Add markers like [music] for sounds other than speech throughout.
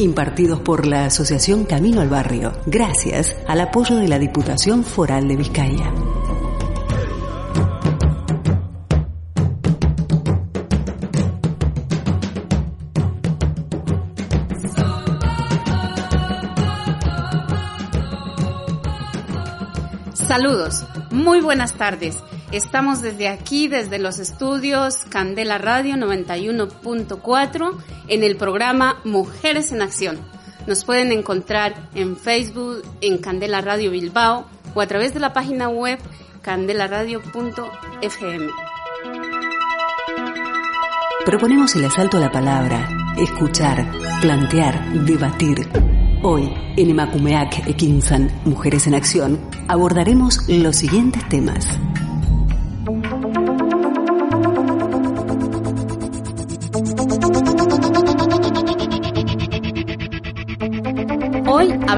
Impartidos por la Asociación Camino al Barrio, gracias al apoyo de la Diputación Foral de Vizcaya. Saludos, muy buenas tardes. Estamos desde aquí, desde los estudios Candela Radio 91.4 en el programa Mujeres en Acción. Nos pueden encontrar en Facebook, en Candela Radio Bilbao o a través de la página web candelaradio.fm. Proponemos el asalto a la palabra, escuchar, plantear, debatir Hoy, en Emakumeak Ekinsan, Mujeres en Acción, abordaremos los siguientes temas.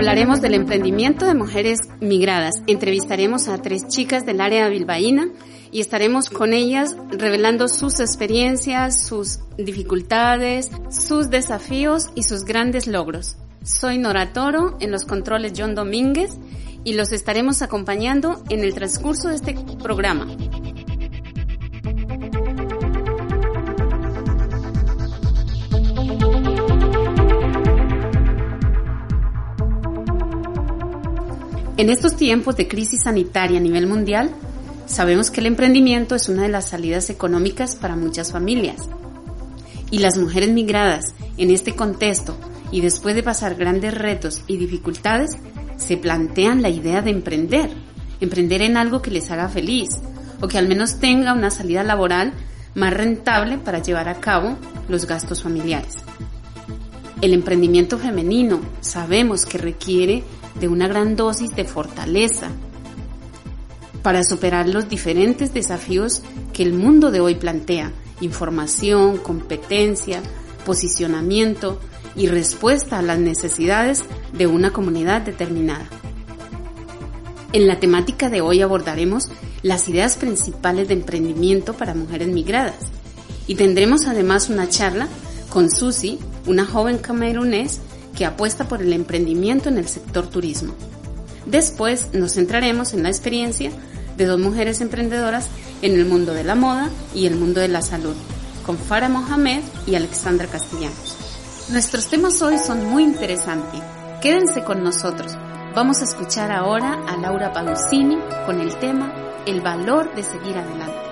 Hablaremos del emprendimiento de mujeres migradas. Entrevistaremos a tres chicas del área bilbaína y estaremos con ellas revelando sus experiencias, sus dificultades, sus desafíos y sus grandes logros. Soy Nora Toro, en los controles John Domínguez y los estaremos acompañando en el transcurso de este programa. En estos tiempos de crisis sanitaria a nivel mundial, sabemos que el emprendimiento es una de las salidas económicas para muchas familias. Y las mujeres migradas en este contexto y después de pasar grandes retos y dificultades, se plantean la idea de emprender, emprender en algo que les haga feliz o que al menos tenga una salida laboral más rentable para llevar a cabo los gastos familiares. El emprendimiento femenino sabemos que requiere de una gran dosis de fortaleza para superar los diferentes desafíos que el mundo de hoy plantea, información, competencia, posicionamiento, y respuesta a las necesidades de una comunidad determinada. En la temática de hoy abordaremos las ideas principales de emprendimiento para mujeres migradas y tendremos además una charla con Susi, una joven camerunés que apuesta por el emprendimiento en el sector turismo. Después nos centraremos en la experiencia de dos mujeres emprendedoras en el mundo de la moda y el mundo de la salud, con Farah Mohamed y Alexandra Castellanos. Nuestros temas hoy son muy interesantes. Quédense con nosotros. Vamos a escuchar ahora a Laura Pausini con el tema El valor de seguir adelante.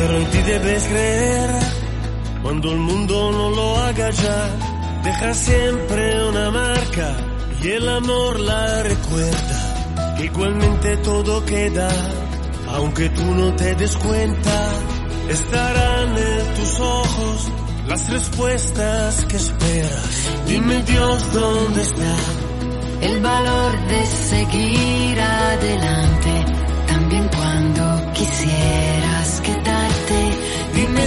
Pero en ti debes creer cuando el mundo no lo haga ya. Deja siempre una marca y el amor la recuerda. Igualmente todo queda, aunque tú no te des cuenta. Estarán en tus ojos las respuestas que esperas. Dime Dios dónde está el valor de seguir adelante, también cuando. Dime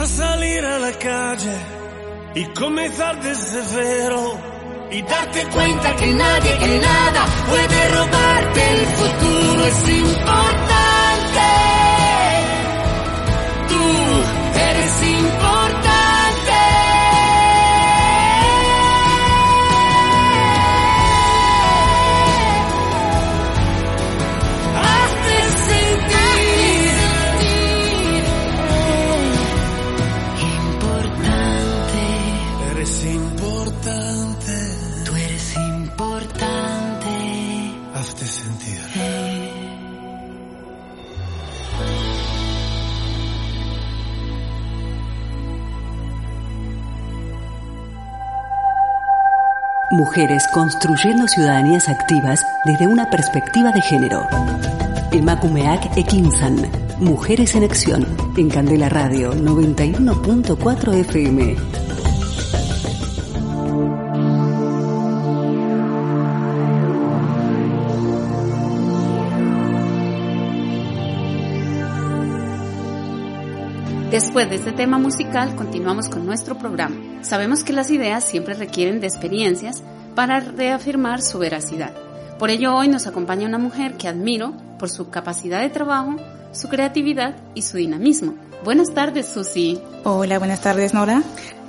Basta salir a la calle y comenzar desde cero y darte cuenta que nadie, que nada puede robarte el futuro. Es importante. Mujeres construyendo ciudadanías activas desde una perspectiva de género. Emakumeak Ekinsan. Mujeres en Acción. En Candela Radio 91.4 FM. Después de este tema musical, continuamos con nuestro programa. Sabemos que las ideas siempre requieren de experiencias para reafirmar su veracidad. Por ello, hoy nos acompaña una mujer que admiro por su capacidad de trabajo, su creatividad y su dinamismo. Buenas tardes, Susi. Hola, buenas tardes, Nora.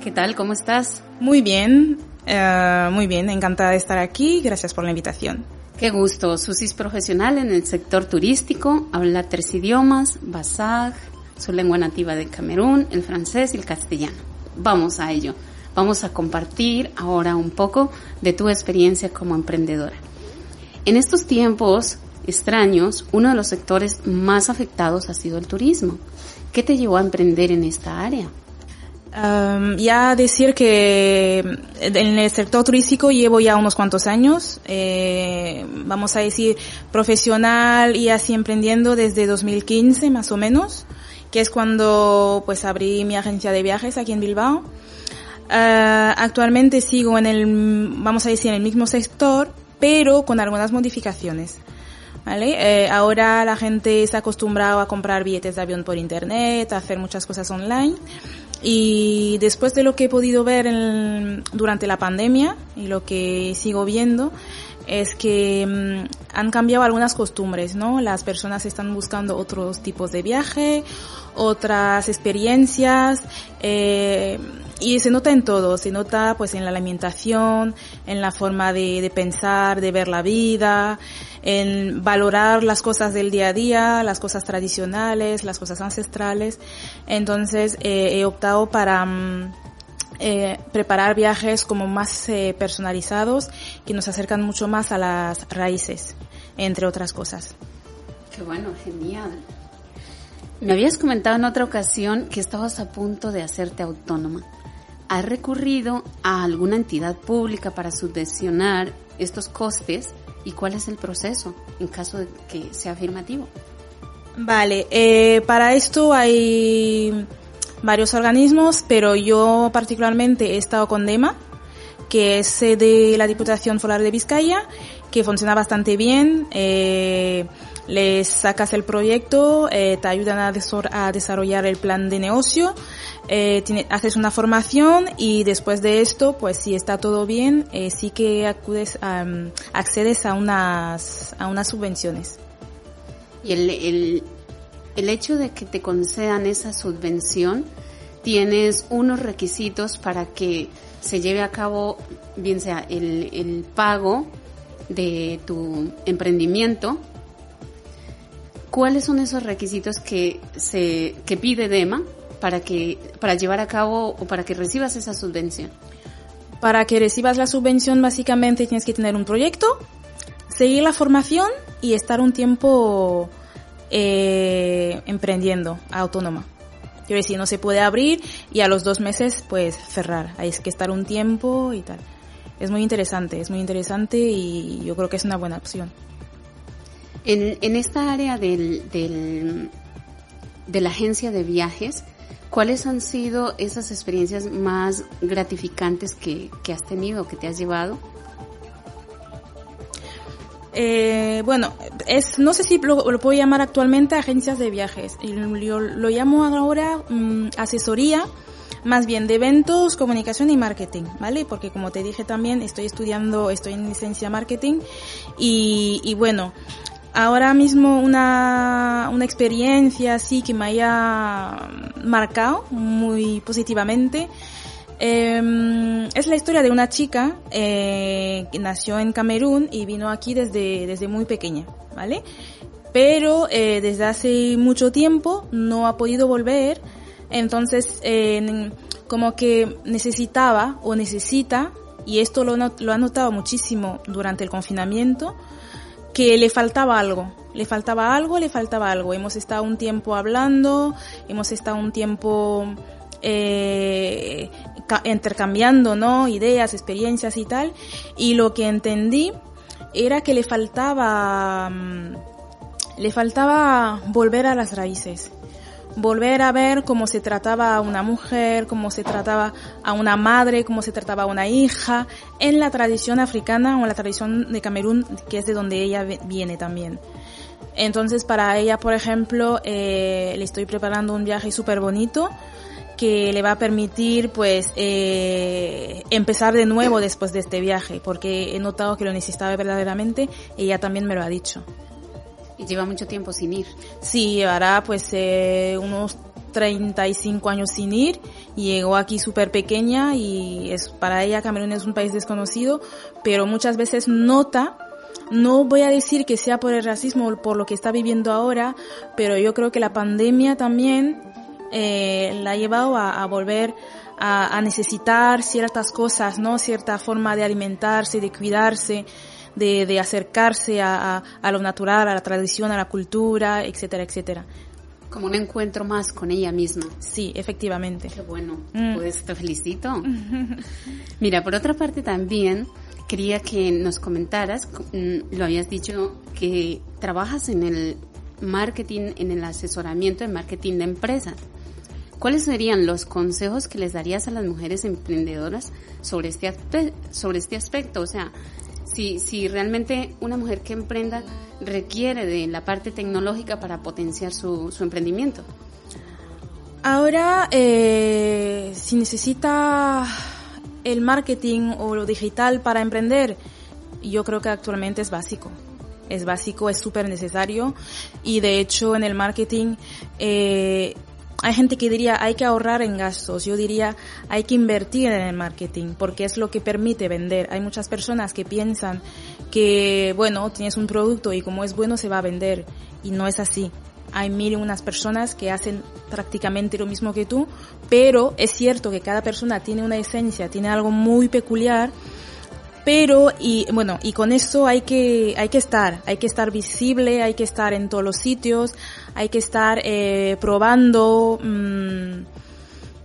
¿Qué tal? ¿Cómo estás? Muy bien, eh, muy bien, encantada de estar aquí. Gracias por la invitación. Qué gusto. Susi es profesional en el sector turístico, habla tres idiomas, basaj, su lengua nativa de Camerún, el francés y el castellano. Vamos a ello. Vamos a compartir ahora un poco de tu experiencia como emprendedora. En estos tiempos extraños, uno de los sectores más afectados ha sido el turismo. ¿Qué te llevó a emprender en esta área? Ya decir que en el sector turístico llevo ya unos cuantos años, eh, vamos a decir profesional y así emprendiendo desde 2015 más o menos, que es cuando pues abrí mi agencia de viajes aquí en Bilbao. Uh, actualmente sigo en el, vamos a decir, en el mismo sector, pero con algunas modificaciones. ¿Vale? Eh, ahora la gente se ha a comprar billetes de avión por internet, a hacer muchas cosas online. Y después de lo que he podido ver en, durante la pandemia y lo que sigo viendo, es que mmm, han cambiado algunas costumbres, ¿no? Las personas están buscando otros tipos de viaje, otras experiencias, eh, y se nota en todo, se nota pues en la alimentación, en la forma de, de, pensar, de ver la vida, en valorar las cosas del día a día, las cosas tradicionales, las cosas ancestrales. Entonces eh, he optado para um, eh, preparar viajes como más eh, personalizados que nos acercan mucho más a las raíces, entre otras cosas. Qué bueno, genial. Me habías comentado en otra ocasión que estabas a punto de hacerte autónoma. ¿Has recurrido a alguna entidad pública para subvencionar estos costes y cuál es el proceso en caso de que sea afirmativo? Vale, eh, para esto hay varios organismos, pero yo particularmente he estado con DEMA, que es de la Diputación Foral de Vizcaya, que funciona bastante bien. Eh, les sacas el proyecto, eh, te ayudan a, a, desarrollar el plan de negocio, eh, haces una formación y después de esto, pues si está todo bien, eh, sí que acudes a, accedes a unas, a unas subvenciones. Y el, el, el hecho de que te concedan esa subvención tienes unos requisitos para que se lleve a cabo, bien sea el, el pago de tu emprendimiento, ¿cuáles son esos requisitos que se que pide DEMA para que para llevar a cabo o para que recibas esa subvención? Para que recibas la subvención básicamente tienes que tener un proyecto, seguir la formación y estar un tiempo eh, emprendiendo autónoma. Quiero decir, no se puede abrir y a los dos meses pues cerrar. Hay que estar un tiempo y tal. Es muy interesante, es muy interesante y yo creo que es una buena opción. En, esta área del, del, de la agencia de viajes, ¿cuáles han sido esas experiencias más gratificantes que, que has tenido, que te has llevado? Eh, bueno, es, no sé si lo, puedo llamar actualmente agencias de viajes. Lo llamo ahora mm, asesoría, más bien de eventos, comunicación y marketing, ¿vale? Porque como te dije también, estoy estudiando, estoy en licencia marketing y bueno, ahora mismo una, una experiencia así que me haya marcado muy positivamente eh, es la historia de una chica eh, que nació en Camerún y vino aquí desde, desde muy pequeña, ¿vale? Pero eh, desde hace mucho tiempo no ha podido volver, entonces como que necesitaba o necesita, y esto lo, lo ha notado muchísimo durante el confinamiento, que le faltaba algo, le faltaba algo, le faltaba algo. Hemos estado un tiempo hablando, hemos estado un tiempo eh, intercambiando, ¿no? Ideas, experiencias y tal. Y lo que entendí era que le faltaba, mm, le faltaba volver a las raíces. Volver a ver cómo se trataba a una mujer, cómo se trataba a una madre, cómo se trataba a una hija, en la tradición africana o en la tradición de Camerún, que es de donde ella viene también. Entonces, para ella, por ejemplo, eh, le estoy preparando un viaje súper bonito, que le va a permitir pues eh, empezar de nuevo después de este viaje porque he notado que lo necesitaba verdaderamente y ella también me lo ha dicho. Y lleva mucho tiempo sin ir. Sí, llevará pues eh, unos 35 años sin ir, llegó aquí súper pequeña y es para ella Camerún es un país desconocido, pero muchas veces nota no voy a decir que sea por el racismo o por lo que está viviendo ahora, pero yo creo que la pandemia también eh, la ha llevado a, a volver a, a, necesitar ciertas cosas, ¿no? Cierta forma de alimentarse, de cuidarse, de, de acercarse a, a, a, lo natural, a la tradición, a la cultura, etcétera, etcétera. Como un encuentro más con ella misma. Sí, efectivamente. Qué bueno. Mm. Pues te felicito. [laughs] Mira, por otra parte también quería que nos comentaras, mm, lo habías dicho, que trabajas en el marketing, en el asesoramiento de marketing de empresas. ¿Cuáles serían los consejos que les darías a las mujeres emprendedoras sobre este, sobre este aspecto? O sea, si, si realmente una mujer que emprenda requiere de la parte tecnológica para potenciar su, su emprendimiento. Ahora, eh, si necesita el marketing o lo digital para emprender, yo creo que actualmente es básico. Es básico, es súper necesario y de hecho en el marketing eh, hay gente que diría hay que ahorrar en gastos, yo diría hay que invertir en el marketing porque es lo que permite vender. Hay muchas personas que piensan que, bueno, tienes un producto y como es bueno se va a vender y no es así. Hay mil y unas personas que hacen prácticamente lo mismo que tú, pero es cierto que cada persona tiene una esencia, tiene algo muy peculiar pero y bueno y con eso hay que hay que estar hay que estar visible hay que estar en todos los sitios hay que estar eh, probando mmm,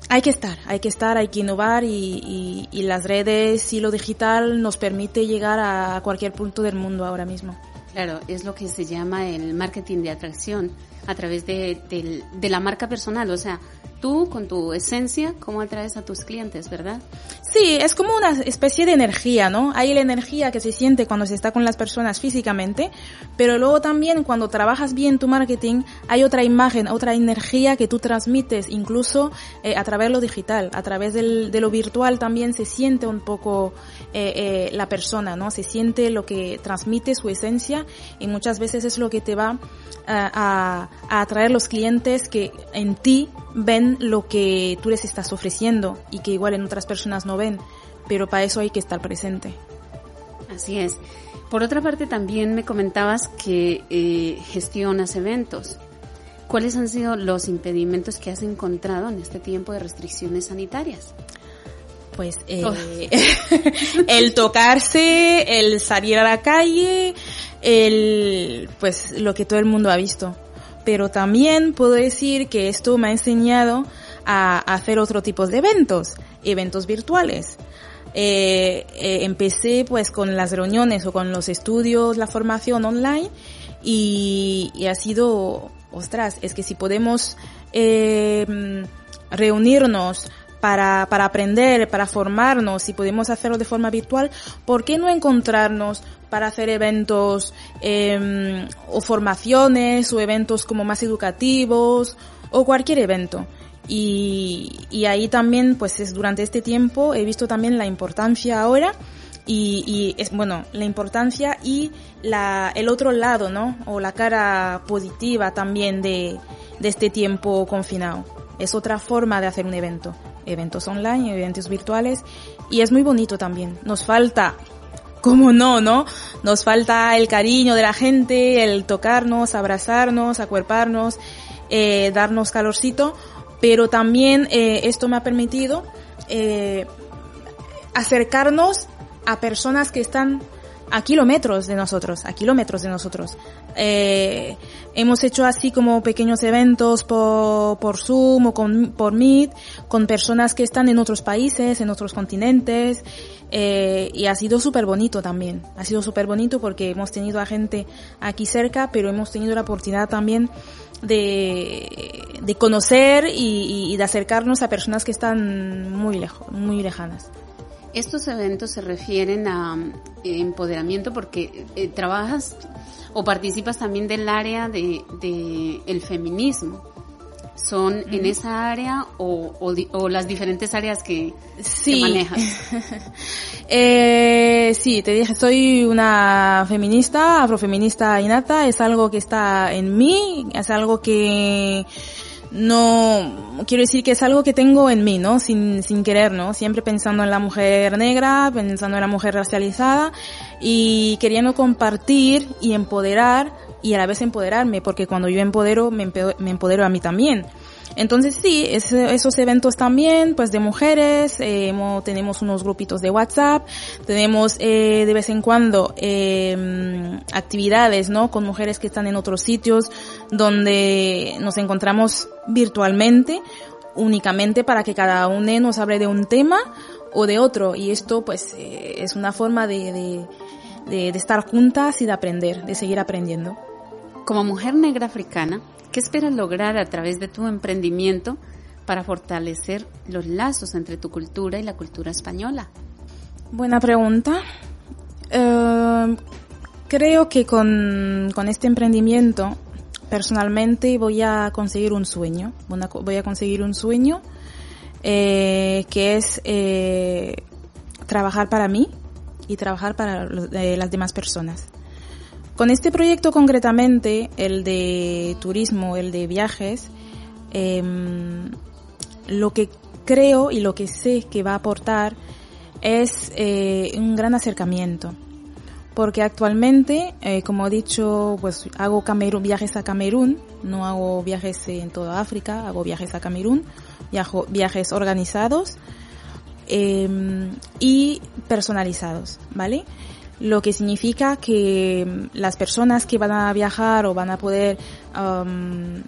hay que estar hay que estar hay que innovar y, y, y, las redes y lo digital nos permite llegar a cualquier punto del mundo ahora mismo. Claro es lo que se llama el marketing de atracción a través de, de, de la marca personal. O sea tú con tu esencia cómo atraes a tus clientes verdad Sí, es como una especie de energía, ¿no? Hay la energía que se siente cuando se está con las personas físicamente, pero luego también cuando trabajas bien tu marketing hay otra imagen, otra energía que tú transmites, incluso eh, a través de lo digital, a través de lo virtual también se siente un poco eh, eh, la persona, ¿no? Se siente lo que transmite su esencia y muchas veces es lo que te va a, a atraer los clientes que en ti ven lo que tú les estás ofreciendo y que igual en otras personas no ven, pero para eso hay que estar presente. Así es. Por otra parte, también me comentabas que eh, gestionas eventos. ¿Cuáles han sido los impedimentos que has encontrado en este tiempo de restricciones sanitarias? Pues eh, oh. [laughs] el tocarse, el salir a la calle, el pues lo que todo el mundo ha visto. Pero también puedo decir que esto me ha enseñado a hacer otro tipo de eventos, eventos virtuales. Eh, eh, empecé pues con las reuniones o con los estudios, la formación online y, ha sido, ostras, es que si podemos eh, reunirnos para, para aprender, para formarnos, si podemos hacerlo de forma virtual, ¿por qué no encontrarnos para hacer eventos eh, o formaciones o eventos como más educativos o cualquier evento? Y, y ahí también, pues es durante este tiempo he visto también la importancia ahora y, y es bueno la importancia y la el otro lado no o la cara positiva también de, de este tiempo confinado es otra forma de hacer un evento. Eventos online eventos virtuales. Y es muy bonito también. Nos falta cómo no no nos falta el cariño de la gente el tocarnos abrazarnos acuerparnos eh, darnos calorcito. Pero también eh, esto me ha permitido eh, acercarnos a personas que están a kilómetros de nosotros, a kilómetros de nosotros. Eh, hemos hecho así como pequeños eventos por, Zoom o con, por Meet con personas que están en otros países, en otros continentes eh, y ha sido súper bonito también. Ha sido súper bonito porque hemos tenido a gente aquí cerca, pero hemos tenido la oportunidad también de, de conocer y, y, de acercarnos a personas que están muy lejos, muy lejanas. Estos eventos se refieren a eh, empoderamiento porque eh, trabajas o participas también del área de, de el feminismo son en esa área o, o, las diferentes áreas que, sí. manejas? [laughs] eh, sí, te dije, soy una feminista, afrofeminista innata, es algo que está en mí, es algo que no, quiero decir que es algo que tengo en mí, ¿no? Sin, sin querer, ¿no? Siempre pensando en la mujer negra, pensando en la mujer racializada y queriendo compartir y empoderar y a la vez empoderarme, porque cuando yo empodero, me empodero, a mí también. Entonces sí, esos eventos también, pues de mujeres, eh, tenemos unos grupitos de WhatsApp, tenemos eh, de vez en cuando eh, actividades, ¿no? Con mujeres que están en otros sitios donde nos encontramos virtualmente, únicamente para que cada uno nos hable de un tema o de otro. Y esto pues eh, es una forma de, de estar juntas y de aprender, de seguir aprendiendo. Como mujer negra africana, ¿qué esperas lograr a través de tu emprendimiento para fortalecer los lazos entre tu cultura y la cultura española? Buena pregunta. Uh, creo que con, con, este emprendimiento, personalmente voy a conseguir un sueño. Voy a conseguir un sueño eh, que es eh, trabajar para mí y trabajar para eh, las demás personas. Con este proyecto concretamente, el de turismo, el de viajes, eh, lo que creo y lo que sé que va a aportar es eh, un gran acercamiento. Porque actualmente, eh, como he dicho, pues hago viajes a Camerún, no hago viajes en toda África, hago viajes a Camerún, viajes organizados em, y personalizados, ¿vale? Lo que significa que mm, las personas que van a viajar o van a poder um,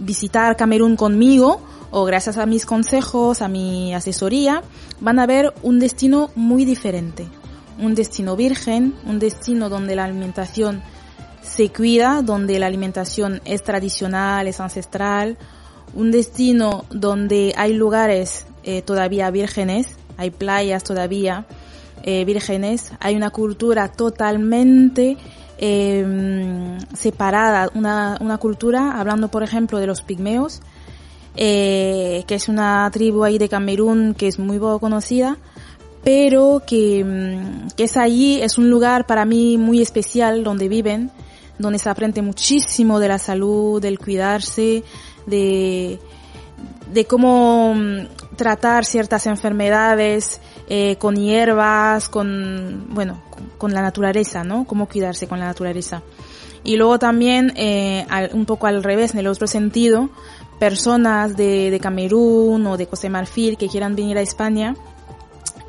visitar Camerún conmigo o gracias a mis consejos, a mi asesoría, van a ver un destino muy diferente. Un destino virgen, un destino donde la alimentación se cuida, donde la alimentación es tradicional, es ancestral, un destino donde hay lugares eh, todavía vírgenes, hay playas todavía eh, vírgenes, hay una cultura totalmente eh, separada, una, una cultura, hablando por ejemplo de los pigmeos, eh, que es una tribu ahí de Camerún que es muy poco conocida, pero que, mm, que es allí, es un lugar para mí muy especial donde viven, donde se aprende muchísimo de la salud, del cuidarse, de, de cómo mm, tratar ciertas enfermedades eh, con hierbas, con, bueno, con la naturaleza, ¿no? Cómo cuidarse con la naturaleza. Y luego también, eh, un poco al revés, en el otro sentido, personas de, de Camerún o de Costa Marfil que quieran venir a España,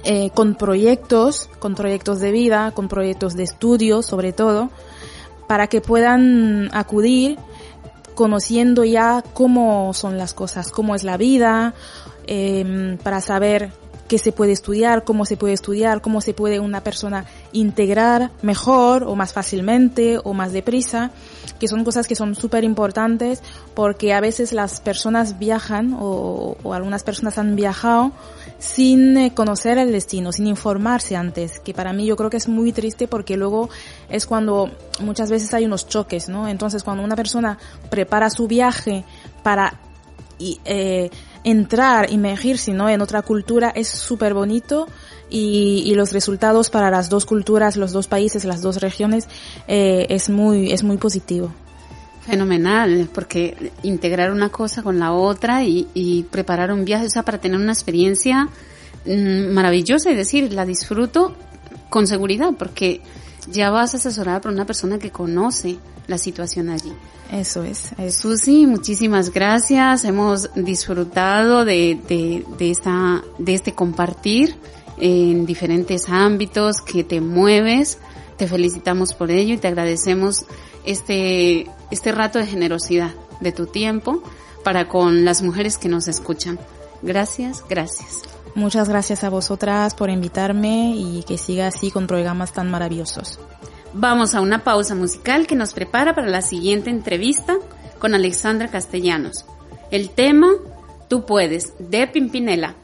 eh, con proyectos, con proyectos de vida, con proyectos de estudio sobre todo, para que puedan acudir conociendo ya cómo son las cosas, cómo es la vida, eh, para saber qué se puede estudiar, cómo se puede estudiar, cómo se puede una persona integrar mejor o más fácilmente o más deprisa, que son cosas que son súper importantes porque a veces las personas viajan o, algunas personas han viajado sin eh, conocer el destino, sin informarse antes, que para mí yo creo que es muy triste porque luego es cuando muchas veces hay unos choques, ¿no? Entonces cuando una persona prepara su viaje para eh, entrar, emergirse ¿no? en otra cultura es súper bonito y, y, los resultados para las dos culturas, los dos países, las dos regiones eh, es muy es muy positivo. Fenomenal, porque integrar una cosa con la otra y, y preparar un viaje, o sea, para tener una experiencia mmm, maravillosa y decir, la disfruto con seguridad, porque ya vas asesorada por una persona que conoce la situación allí. Eso es. Susi, muchísimas gracias. Hemos disfrutado de, de, de, esta, de este compartir en diferentes ámbitos que te mueves. Te felicitamos por ello y te agradecemos este, este rato de generosidad de tu tiempo para con las mujeres que nos escuchan. Gracias, gracias. Muchas gracias a vosotras por invitarme y que siga así con programas tan maravillosos. Vamos a una pausa musical que nos prepara para la siguiente entrevista con Alexandra Castellanos. El tema Tú puedes, de Pimpinela.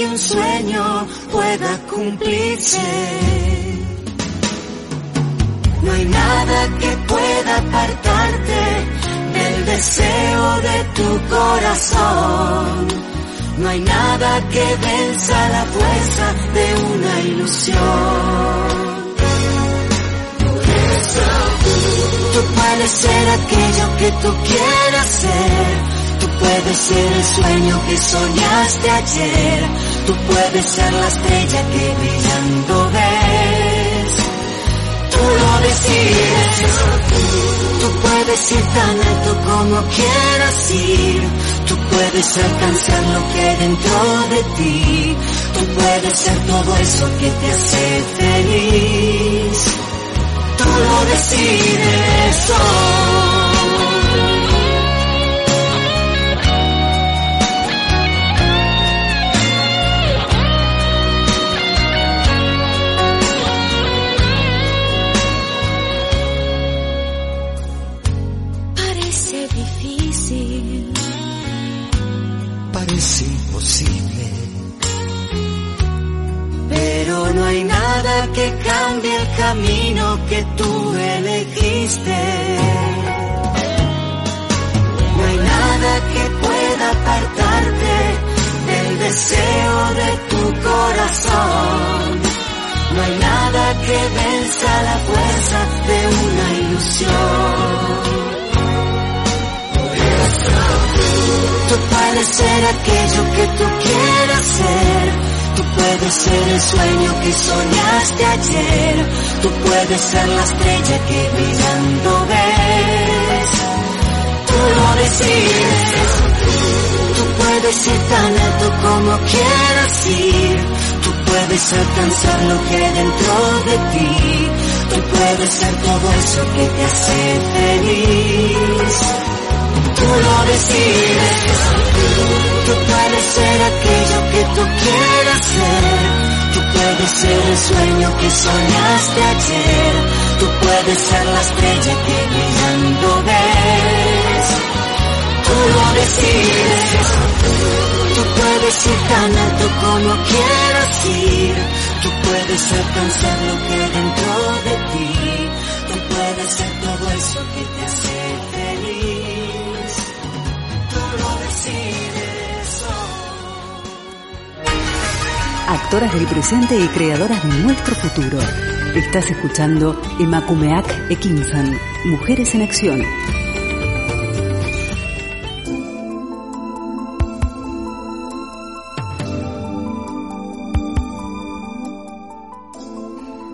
Que un sueño pueda cumplirse. No hay nada que pueda apartarte del deseo de tu corazón. No hay nada que venza la fuerza de una ilusión. Tú puedes ser aquello que tú quieras ser. Tú puedes ser el sueño que soñaste ayer. Tú puedes ser la estrella que brillando ves. Tú lo decides. Tú puedes ir tan alto como quieras ir. Tú puedes alcanzar lo que hay dentro de ti. Tú puedes ser todo eso que te hace feliz. Tú lo decides hoy. Nada que cambie el camino que tú elegiste. No hay nada que pueda apartarte del deseo de tu corazón. No hay nada que venza la fuerza de una ilusión. Tú puedes ser aquello que tú quieras ser. Tú puedes ser el sueño que soñaste ayer. Tú puedes ser la estrella que brillando ves. Tú lo decides. Tú puedes ir tan alto como quieras ir. Tú puedes alcanzar lo que hay dentro de ti. Tú puedes ser todo eso que te hace feliz. Tú lo decides. Tú puedes ser aquello que tú quieras ser. Tú puedes ser el sueño que soñaste ayer. Tú puedes ser la estrella que brillando ves. Tú lo decides. Tú puedes ir tan alto como quieras ir. Tú puedes alcanzar lo que dentro de ti. Tú puedes ser todo eso que te hace Actoras del presente y creadoras de nuestro futuro. Estás escuchando Emakumeak Ekinsan, Mujeres en Acción.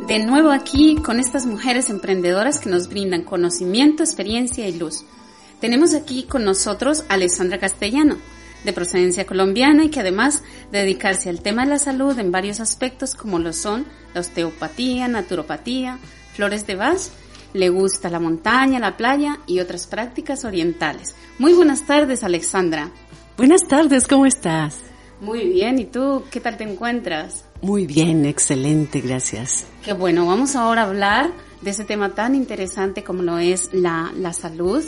De nuevo aquí con estas mujeres emprendedoras que nos brindan conocimiento, experiencia y luz. Tenemos aquí con nosotros a Alessandra Castellano, de procedencia colombiana y que además de dedicarse al tema de la salud en varios aspectos como lo son la osteopatía, naturopatía, flores de Bach, le gusta la montaña, la playa y otras prácticas orientales. Muy buenas tardes, Alexandra. Buenas tardes, ¿cómo estás? Muy bien, ¿y tú qué tal te encuentras? Muy bien, excelente, gracias. Qué bueno, vamos ahora a hablar de ese tema tan interesante como lo es la, la salud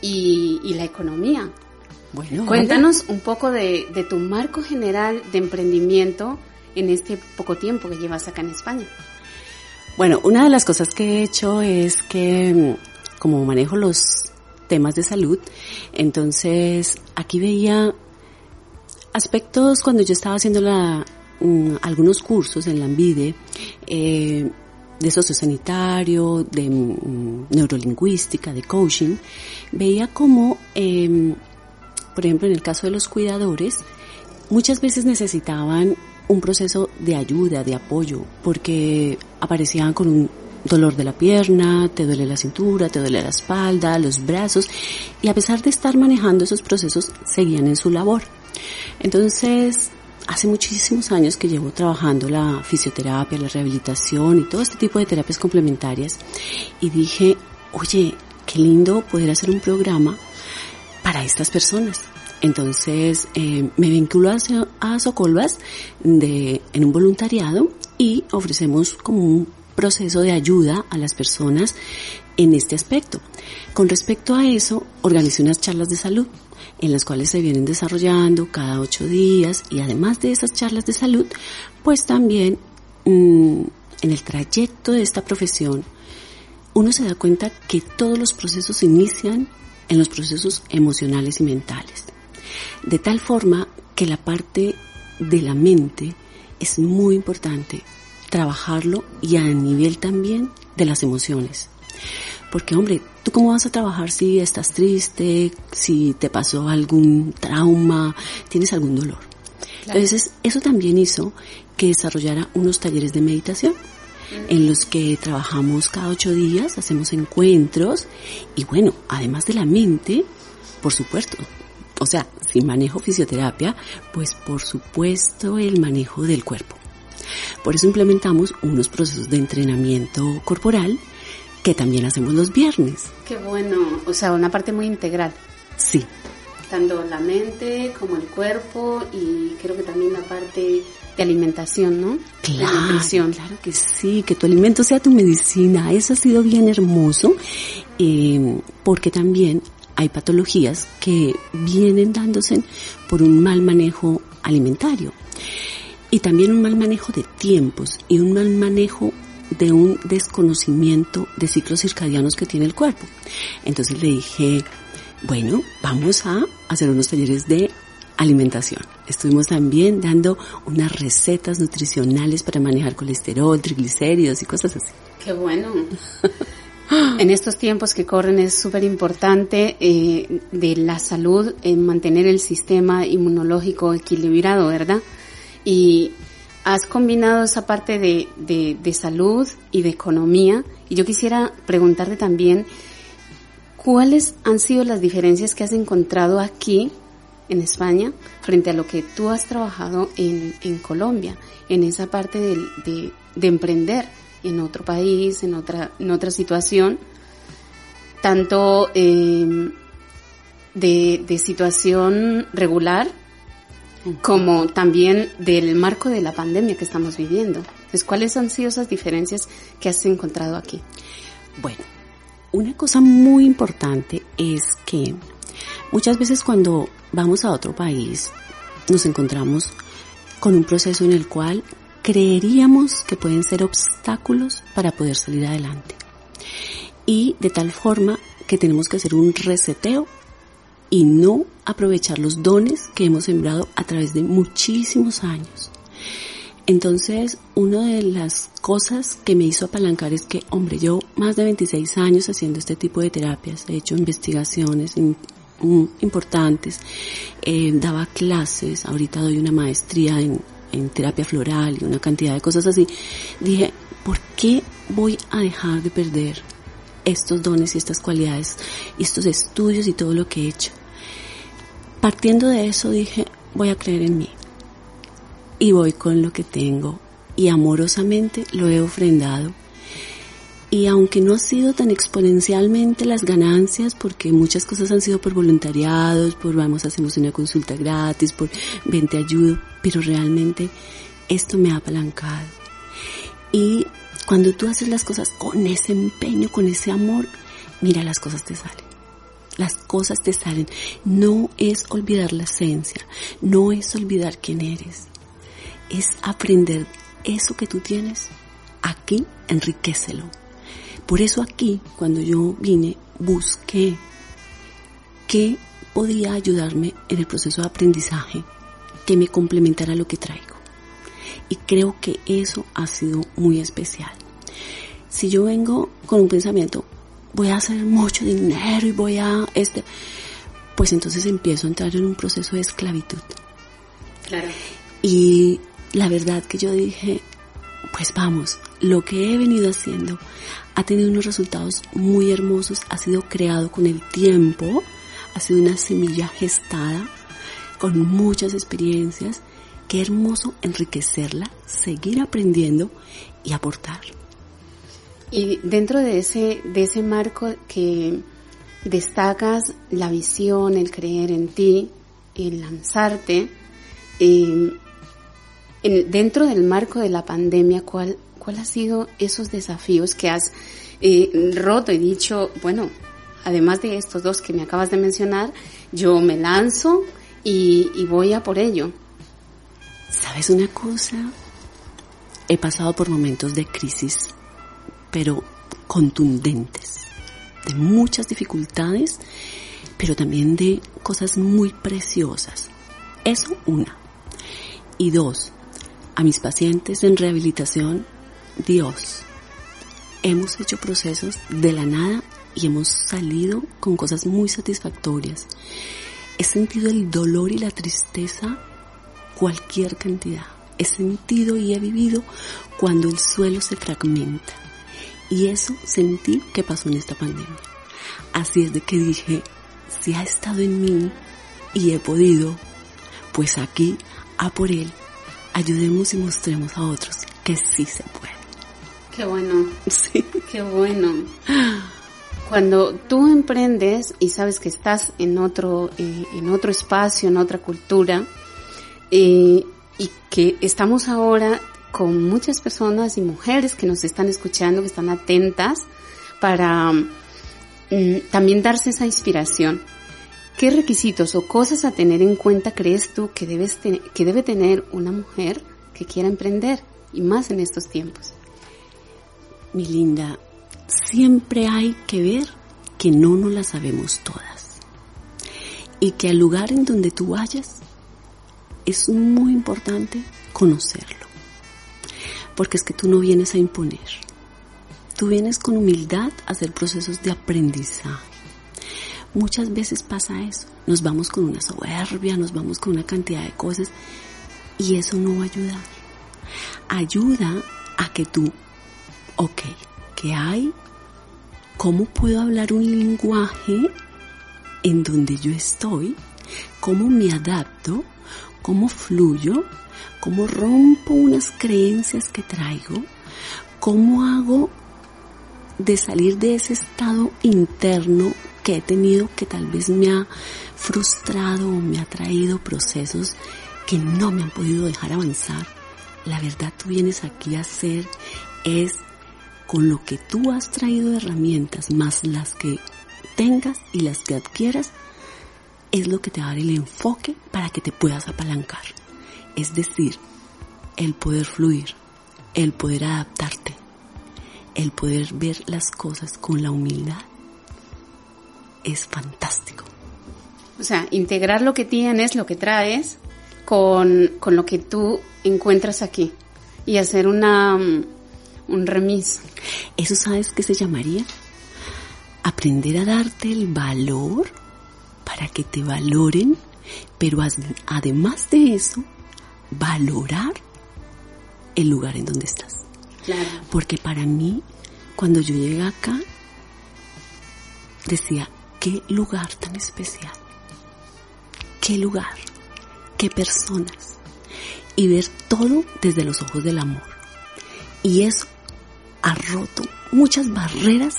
y, y la economía. Bueno, Cuéntanos un poco de, de tu marco general de emprendimiento en este poco tiempo que llevas acá en España. Bueno, una de las cosas que he hecho es que mm, como manejo los temas de salud, entonces aquí veía aspectos cuando yo estaba haciendo la, mm, algunos cursos en la Ambide, eh, de sociosanitario, de mm, neurolingüística, de coaching, veía como, eh, por ejemplo, en el caso de los cuidadores, muchas veces necesitaban un proceso de ayuda, de apoyo, porque aparecían con un dolor de la pierna, te duele la cintura, te duele la espalda, los brazos, y a pesar de estar manejando esos procesos, seguían en su labor. Entonces, hace muchísimos años que llevo trabajando la fisioterapia, la rehabilitación y todo este tipo de terapias complementarias, y dije, oye, qué lindo poder hacer un programa para estas personas. Entonces eh, me vinculo a, a Socolvas de, en un voluntariado y ofrecemos como un proceso de ayuda a las personas en este aspecto. Con respecto a eso, organicé unas charlas de salud en las cuales se vienen desarrollando cada ocho días y además de esas charlas de salud, pues también mm, en el trayecto de esta profesión uno se da cuenta que todos los procesos inician en los procesos emocionales y mentales. De tal forma que la parte de la mente es muy importante trabajarlo y a nivel también de las emociones. Porque hombre, ¿tú cómo vas a trabajar si estás triste, si te pasó algún trauma, tienes algún dolor? Entonces, eso también hizo que desarrollara unos talleres de meditación en los que trabajamos cada ocho días, hacemos encuentros y bueno, además de la mente, por supuesto, o sea, si manejo fisioterapia, pues por supuesto el manejo del cuerpo. Por eso implementamos unos procesos de entrenamiento corporal que también hacemos los viernes. Qué bueno, o sea, una parte muy integral, Sí, tanto la mente como el cuerpo y creo que también la parte de alimentación, ¿no? De Claro, nutrición. claro que sí, que tu alimento sea tu medicina. Eso ha sido bien hermoso, eh, porque también hay patologías que vienen dándose por un mal manejo alimentario. Y también un mal manejo de tiempos y un mal manejo de un desconocimiento de ciclos circadianos que tiene el cuerpo. Entonces le dije, bueno, vamos a hacer unos talleres de alimentación. Estuvimos también dando unas recetas nutricionales para manejar colesterol, triglicéridos y cosas así. Qué bueno. [laughs] En estos tiempos que corren es súper importante eh, de la salud, en mantener el sistema inmunológico equilibrado, ¿verdad? Y has combinado esa parte de, de, de salud y de economía. Y yo quisiera preguntarte también, ¿cuáles han sido las diferencias que has encontrado aquí en España frente a lo que tú has trabajado en, en Colombia, en esa parte de, de, de, emprender en otro país, en otra, en otra situación, tanto eh, de, de situación regular como también del marco de la pandemia que estamos viviendo. Entonces, ¿cuáles han sido esas diferencias que has encontrado aquí? Bueno, una cosa muy importante es que muchas veces cuando vamos a otro país nos encontramos con un proceso en el cual creeríamos que pueden ser obstáculos para poder salir adelante. Y de tal forma que tenemos que hacer un reseteo y no aprovechar los dones que hemos sembrado a través de muchísimos años. Entonces, una de las cosas que me hizo apalancar es que, hombre, yo más de 26 años haciendo este tipo de terapias, he hecho investigaciones importantes, eh, daba clases, ahorita doy una maestría en, en terapia floral y una cantidad de cosas así, dije, ¿por qué voy a dejar de perder estos dones y estas cualidades estos estudios y todo lo que he hecho. Partiendo de eso dije, voy a creer en mí y voy con lo que tengo y amorosamente lo he ofrendado. Y aunque no ha sido tan exponencialmente las ganancias, porque muchas cosas han sido por voluntariados, por vamos, hacemos una consulta gratis, por ven te pero realmente esto me ha apalancado. Y cuando tú haces las cosas con ese empeño, con ese amor, mira, las cosas te salen. Las cosas te salen. No es olvidar la esencia, no es olvidar quién eres. Es aprender eso que tú tienes. Aquí, enriquecelo. Por eso aquí, cuando yo vine, busqué qué podía ayudarme en el proceso de aprendizaje que me complementara lo que traigo. Y creo que eso ha sido muy especial. Si yo vengo con un pensamiento, voy a hacer mucho dinero y voy a este, pues entonces empiezo a entrar en un proceso de esclavitud. Claro. Y la verdad que yo dije, pues vamos, lo que he venido haciendo ha tenido unos resultados muy hermosos, ha sido creado con el tiempo, ha sido una semilla gestada con muchas experiencias qué hermoso enriquecerla, seguir aprendiendo y aportar. Y dentro de ese, de ese marco que destacas la visión, el creer en ti, el lanzarte, eh, en, dentro del marco de la pandemia, ¿cuál, cuál ha sido esos desafíos que has eh, roto y dicho, bueno, además de estos dos que me acabas de mencionar, yo me lanzo y, y voy a por ello? ¿Sabes una cosa? He pasado por momentos de crisis, pero contundentes, de muchas dificultades, pero también de cosas muy preciosas. Eso una. Y dos, a mis pacientes en rehabilitación, Dios, hemos hecho procesos de la nada y hemos salido con cosas muy satisfactorias. He sentido el dolor y la tristeza cualquier cantidad. He sentido y he vivido cuando el suelo se fragmenta. Y eso sentí que pasó en esta pandemia. Así es de que dije, si ha estado en mí y he podido, pues aquí, a por él, ayudemos y mostremos a otros que sí se puede. Qué bueno. Sí. Qué bueno. Cuando tú emprendes y sabes que estás en otro, eh, en otro espacio, en otra cultura, eh, y que estamos ahora con muchas personas y mujeres que nos están escuchando, que están atentas para mm, también darse esa inspiración. ¿Qué requisitos o cosas a tener en cuenta crees tú que, debes que debe tener una mujer que quiera emprender y más en estos tiempos? Mi linda, siempre hay que ver que no nos la sabemos todas y que al lugar en donde tú vayas es muy importante conocerlo. Porque es que tú no vienes a imponer. Tú vienes con humildad a hacer procesos de aprendizaje. Muchas veces pasa eso. Nos vamos con una soberbia, nos vamos con una cantidad de cosas y eso no va a ayudar. Ayuda a que tú, ok, ¿qué hay? ¿Cómo puedo hablar un lenguaje en donde yo estoy cómo me adapto, cómo fluyo, cómo rompo unas creencias que traigo, cómo hago de salir de ese estado interno que he tenido que tal vez me ha frustrado o me ha traído procesos que no me han podido dejar avanzar. La verdad tú vienes aquí a hacer es con lo que tú has traído de herramientas más las que tengas y las que adquieras es lo que te va a dar el enfoque para que te puedas apalancar. Es decir, el poder fluir, el poder adaptarte, el poder ver las cosas con la humildad es fantástico. O sea, integrar lo que tienes, lo que traes, con, con lo que tú encuentras aquí y hacer una, mm, un remis. ¿Eso sabes qué se llamaría? Aprender a darte el valor para que te valoren, pero además de eso, valorar el lugar en donde estás. Claro. Porque para mí, cuando yo llegué acá, decía, qué lugar tan especial. Qué lugar, qué personas. Y ver todo desde los ojos del amor. Y eso ha roto muchas barreras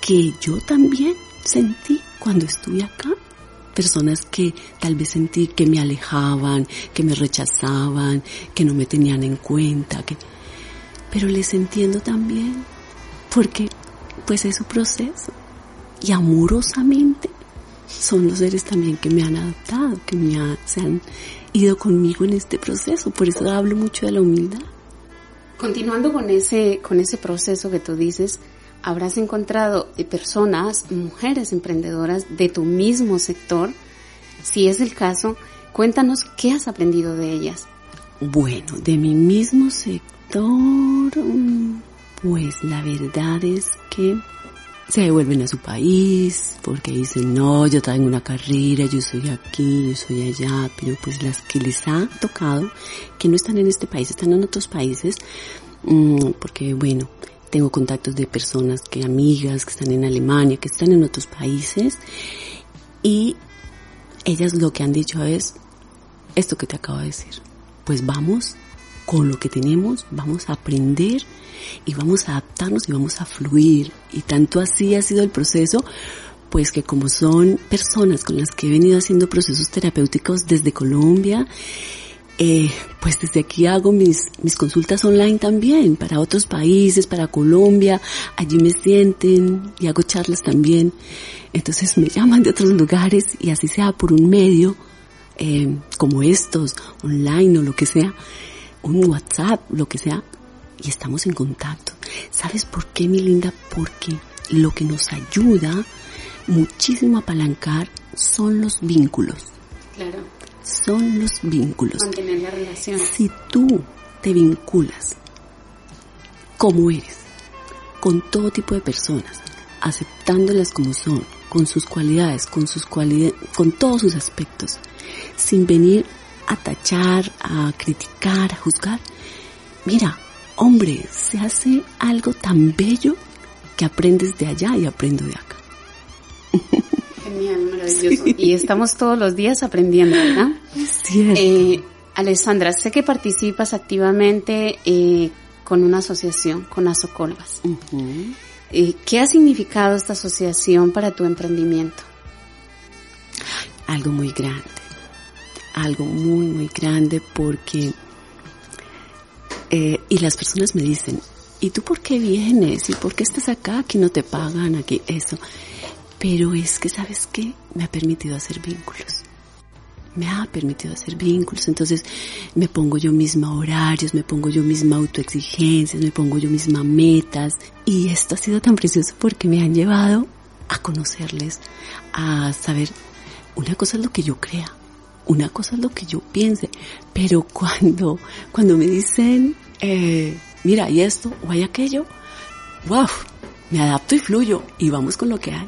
que yo también sentí cuando estuve acá. Personas que tal vez sentí que me alejaban, que me rechazaban, que no me tenían en cuenta, que... pero les entiendo también, porque pues es su proceso. Y amorosamente son los seres también que me han adaptado, que me se han ido conmigo en este proceso. Por eso hablo mucho de la humildad. Continuando con ese, con ese proceso que tú dices, habrás encontrado personas, mujeres emprendedoras de tu mismo sector. Si es el caso, cuéntanos qué has aprendido de ellas. Bueno, de mi mismo sector, mm, pues la verdad es que se devuelven a su país porque dicen, no, yo tengo una carrera, yo soy aquí, yo soy allá, pero pues las que les ha tocado, que no están en este país, están en otros países, mm, porque bueno, tengo contactos de personas que amigas que están en Alemania, que están en otros países y ellas lo que han dicho es esto que te acabo de decir. Pues vamos con lo que tenemos, vamos a aprender y vamos a adaptarnos y vamos a fluir. Y tanto así ha sido el proceso, pues que como son personas con las que he venido haciendo procesos terapéuticos desde Colombia, eh, pues desde aquí hago mis, mis consultas online también para otros países, para Colombia, allí me sienten y hago charlas también. Entonces me [laughs] llaman de otros lugares y así sea por un medio eh, como estos, online o lo que sea, un WhatsApp, lo que sea, y estamos en contacto. ¿Sabes por qué, mi linda? Porque lo que nos ayuda muchísimo a apalancar son los vínculos. Claro son los vínculos. Mantener la relación. Si tú te vinculas como eres, con todo tipo de personas, aceptándolas como son, con sus cualidades, con sus cualidades, con todos sus aspectos, sin venir a tachar, a criticar, a juzgar. Mira, hombre, se hace algo tan bello que aprendes de allá y aprendo de acá. [laughs] Genial, maravilloso. Y estamos todos los días aprendiendo, ¿verdad? Eh, Alessandra, sé que participas activamente eh, con una asociación, con Asocolvas. Eh, ¿Qué ha significado esta asociación para tu emprendimiento? Algo muy grande, algo muy, muy grande porque... y las personas me dicen, ¿y tú por qué vienes? ¿Y por qué estás acá? Aquí no te pagan, aquí eso. Pero es que, ¿sabes qué? Me ha permitido hacer vínculos. Me ha permitido hacer vínculos. Entonces me pongo yo misma horarios, me pongo yo misma autoexigencias, me pongo yo misma metas. Y esto ha sido tan precioso porque me han llevado a conocerles, a saber, una cosa es lo que yo crea, una cosa es lo que yo piense, pero cuando, cuando me dicen, eh, mira, hay esto o hay aquello, wow, me adapto y fluyo y vamos con lo que hay.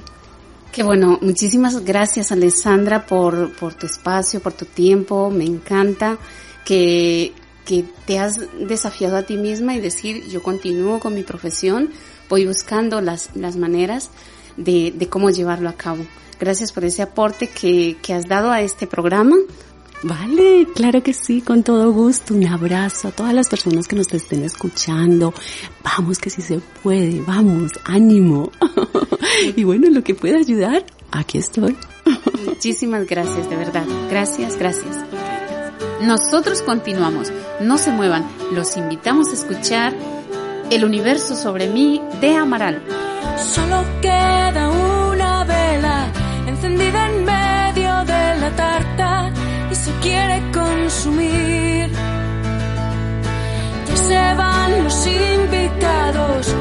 Qué bueno, muchísimas gracias Alessandra por, por tu espacio, por tu tiempo, me encanta que, que te has desafiado a ti misma y decir yo continúo con mi profesión, voy buscando las, las maneras. De, de cómo llevarlo a cabo. Gracias por ese aporte que, que has dado a este programa. Vale, claro que sí, con todo gusto. Un abrazo a todas las personas que nos estén escuchando. Vamos, que sí se puede, vamos, ánimo. [laughs] y bueno, lo que pueda ayudar, aquí estoy. [laughs] Muchísimas gracias, de verdad. Gracias, gracias. Nosotros continuamos. No se muevan. Los invitamos a escuchar El universo sobre mí de Amaral. Solo queda una vela encendida en medio de la tarta y se quiere consumir. Ya se van los invitados,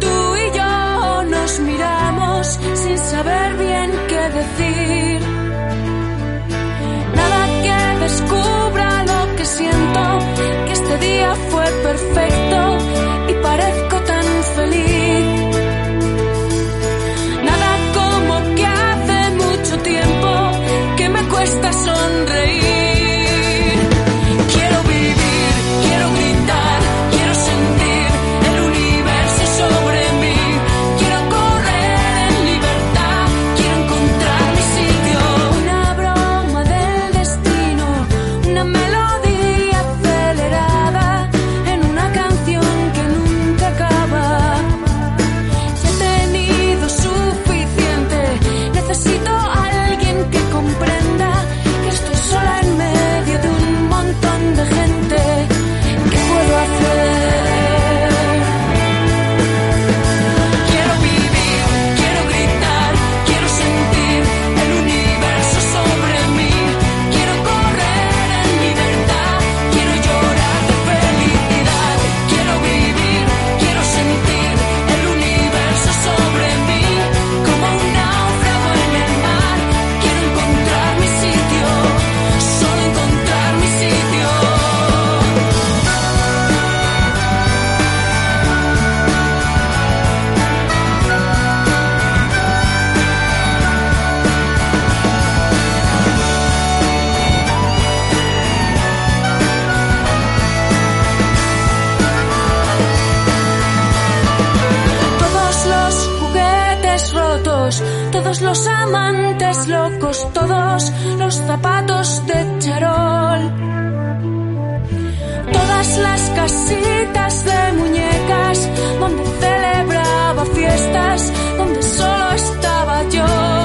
tú y yo nos miramos sin saber bien qué decir. Nada que descubra lo que siento, que este día fue perfecto rotos, todos los amantes locos, todos los zapatos de charol. Todas las casitas de muñecas donde celebraba fiestas, donde solo estaba yo.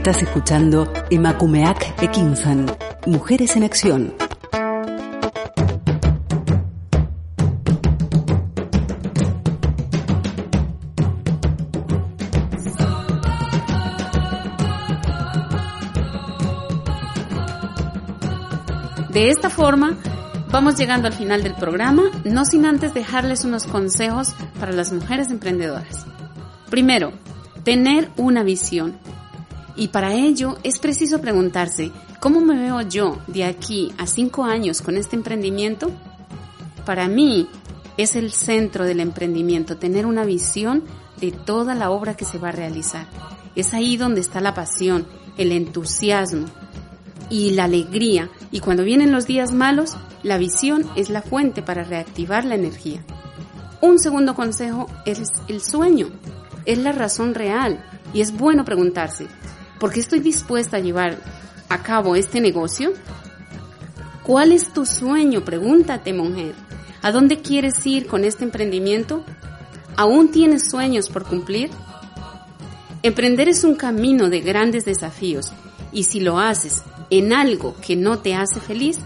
Estás escuchando Emakumeak Ekinsan, Mujeres en Acción. De esta forma, vamos llegando al final del programa, no sin antes dejarles unos consejos para las mujeres emprendedoras. Primero, tener una visión. Y para ello es preciso preguntarse, ¿cómo me veo yo de aquí a cinco años con este emprendimiento? Para mí, es el centro del emprendimiento, tener una visión de toda la obra que se va a realizar. Es ahí donde está la pasión, el entusiasmo y la alegría. Y cuando vienen los días malos, la visión es la fuente para reactivar la energía. Un segundo consejo es el sueño. Es la razón real y es bueno preguntarse, ¿por qué estoy dispuesta a llevar a cabo este negocio? ¿Cuál es tu sueño? Pregúntate, mujer. ¿A dónde quieres ir con este emprendimiento? ¿Aún tienes sueños por cumplir? Emprender es un camino de grandes desafíos y si lo haces en algo que no te hace feliz,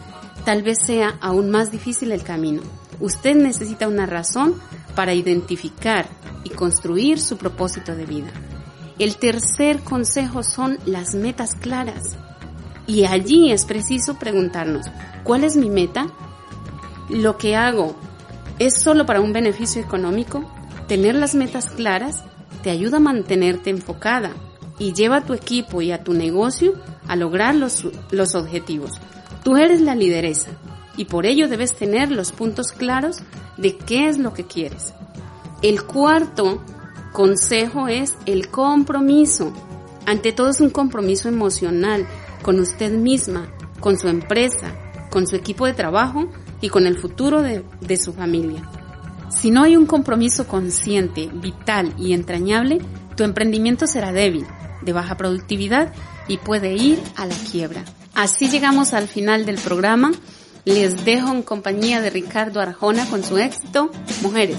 tal vez sea aún más difícil el camino. Usted necesita una razón para identificar y construir su propósito de vida. El tercer consejo son las metas claras. Y allí es preciso preguntarnos, ¿cuál es mi meta? ¿Lo que hago es solo para un beneficio económico? Tener las metas claras te ayuda a mantenerte enfocada y lleva a tu equipo y a tu negocio a lograr los, los objetivos. Tú eres la lideresa y por ello debes tener los puntos claros de qué es lo que quieres. El cuarto consejo es el compromiso. Ante todo es un compromiso emocional con usted misma, con su empresa, con su equipo de trabajo y con el futuro de, de su familia. Si no hay un compromiso consciente, vital y entrañable, tu emprendimiento será débil, de baja productividad y puede ir a la quiebra. Así llegamos al final del programa. Les dejo en compañía de Ricardo Arjona con su éxito, Mujeres.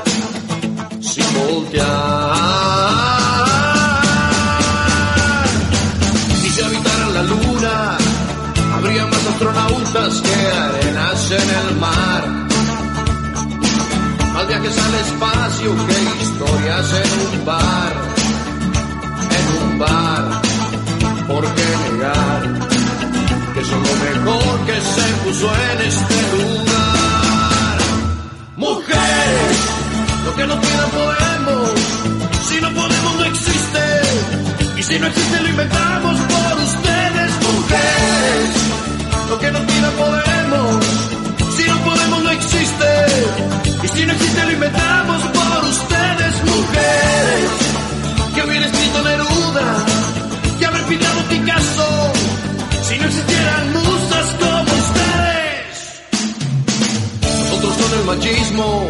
sin voltear. Y si habitaran la luna, habría más astronautas que arenas en el mar. Más viajes al espacio que historias en un bar, en un bar. ¿Por qué negar que son lo mejor que se puso en este lugar? Mujeres, que no pidan podemos, si no podemos no existe, y si no existe lo inventamos por ustedes, mujeres. Lo que no pidan podemos, si no podemos no existe, y si no existe lo inventamos por ustedes, mujeres. Que hubiera escrito Neruda, que haber pintado Picasso, si no existieran musas como ustedes. Nosotros con el machismo,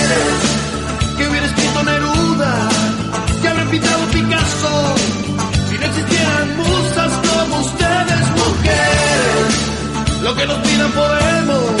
Lo que nos pidan podemos,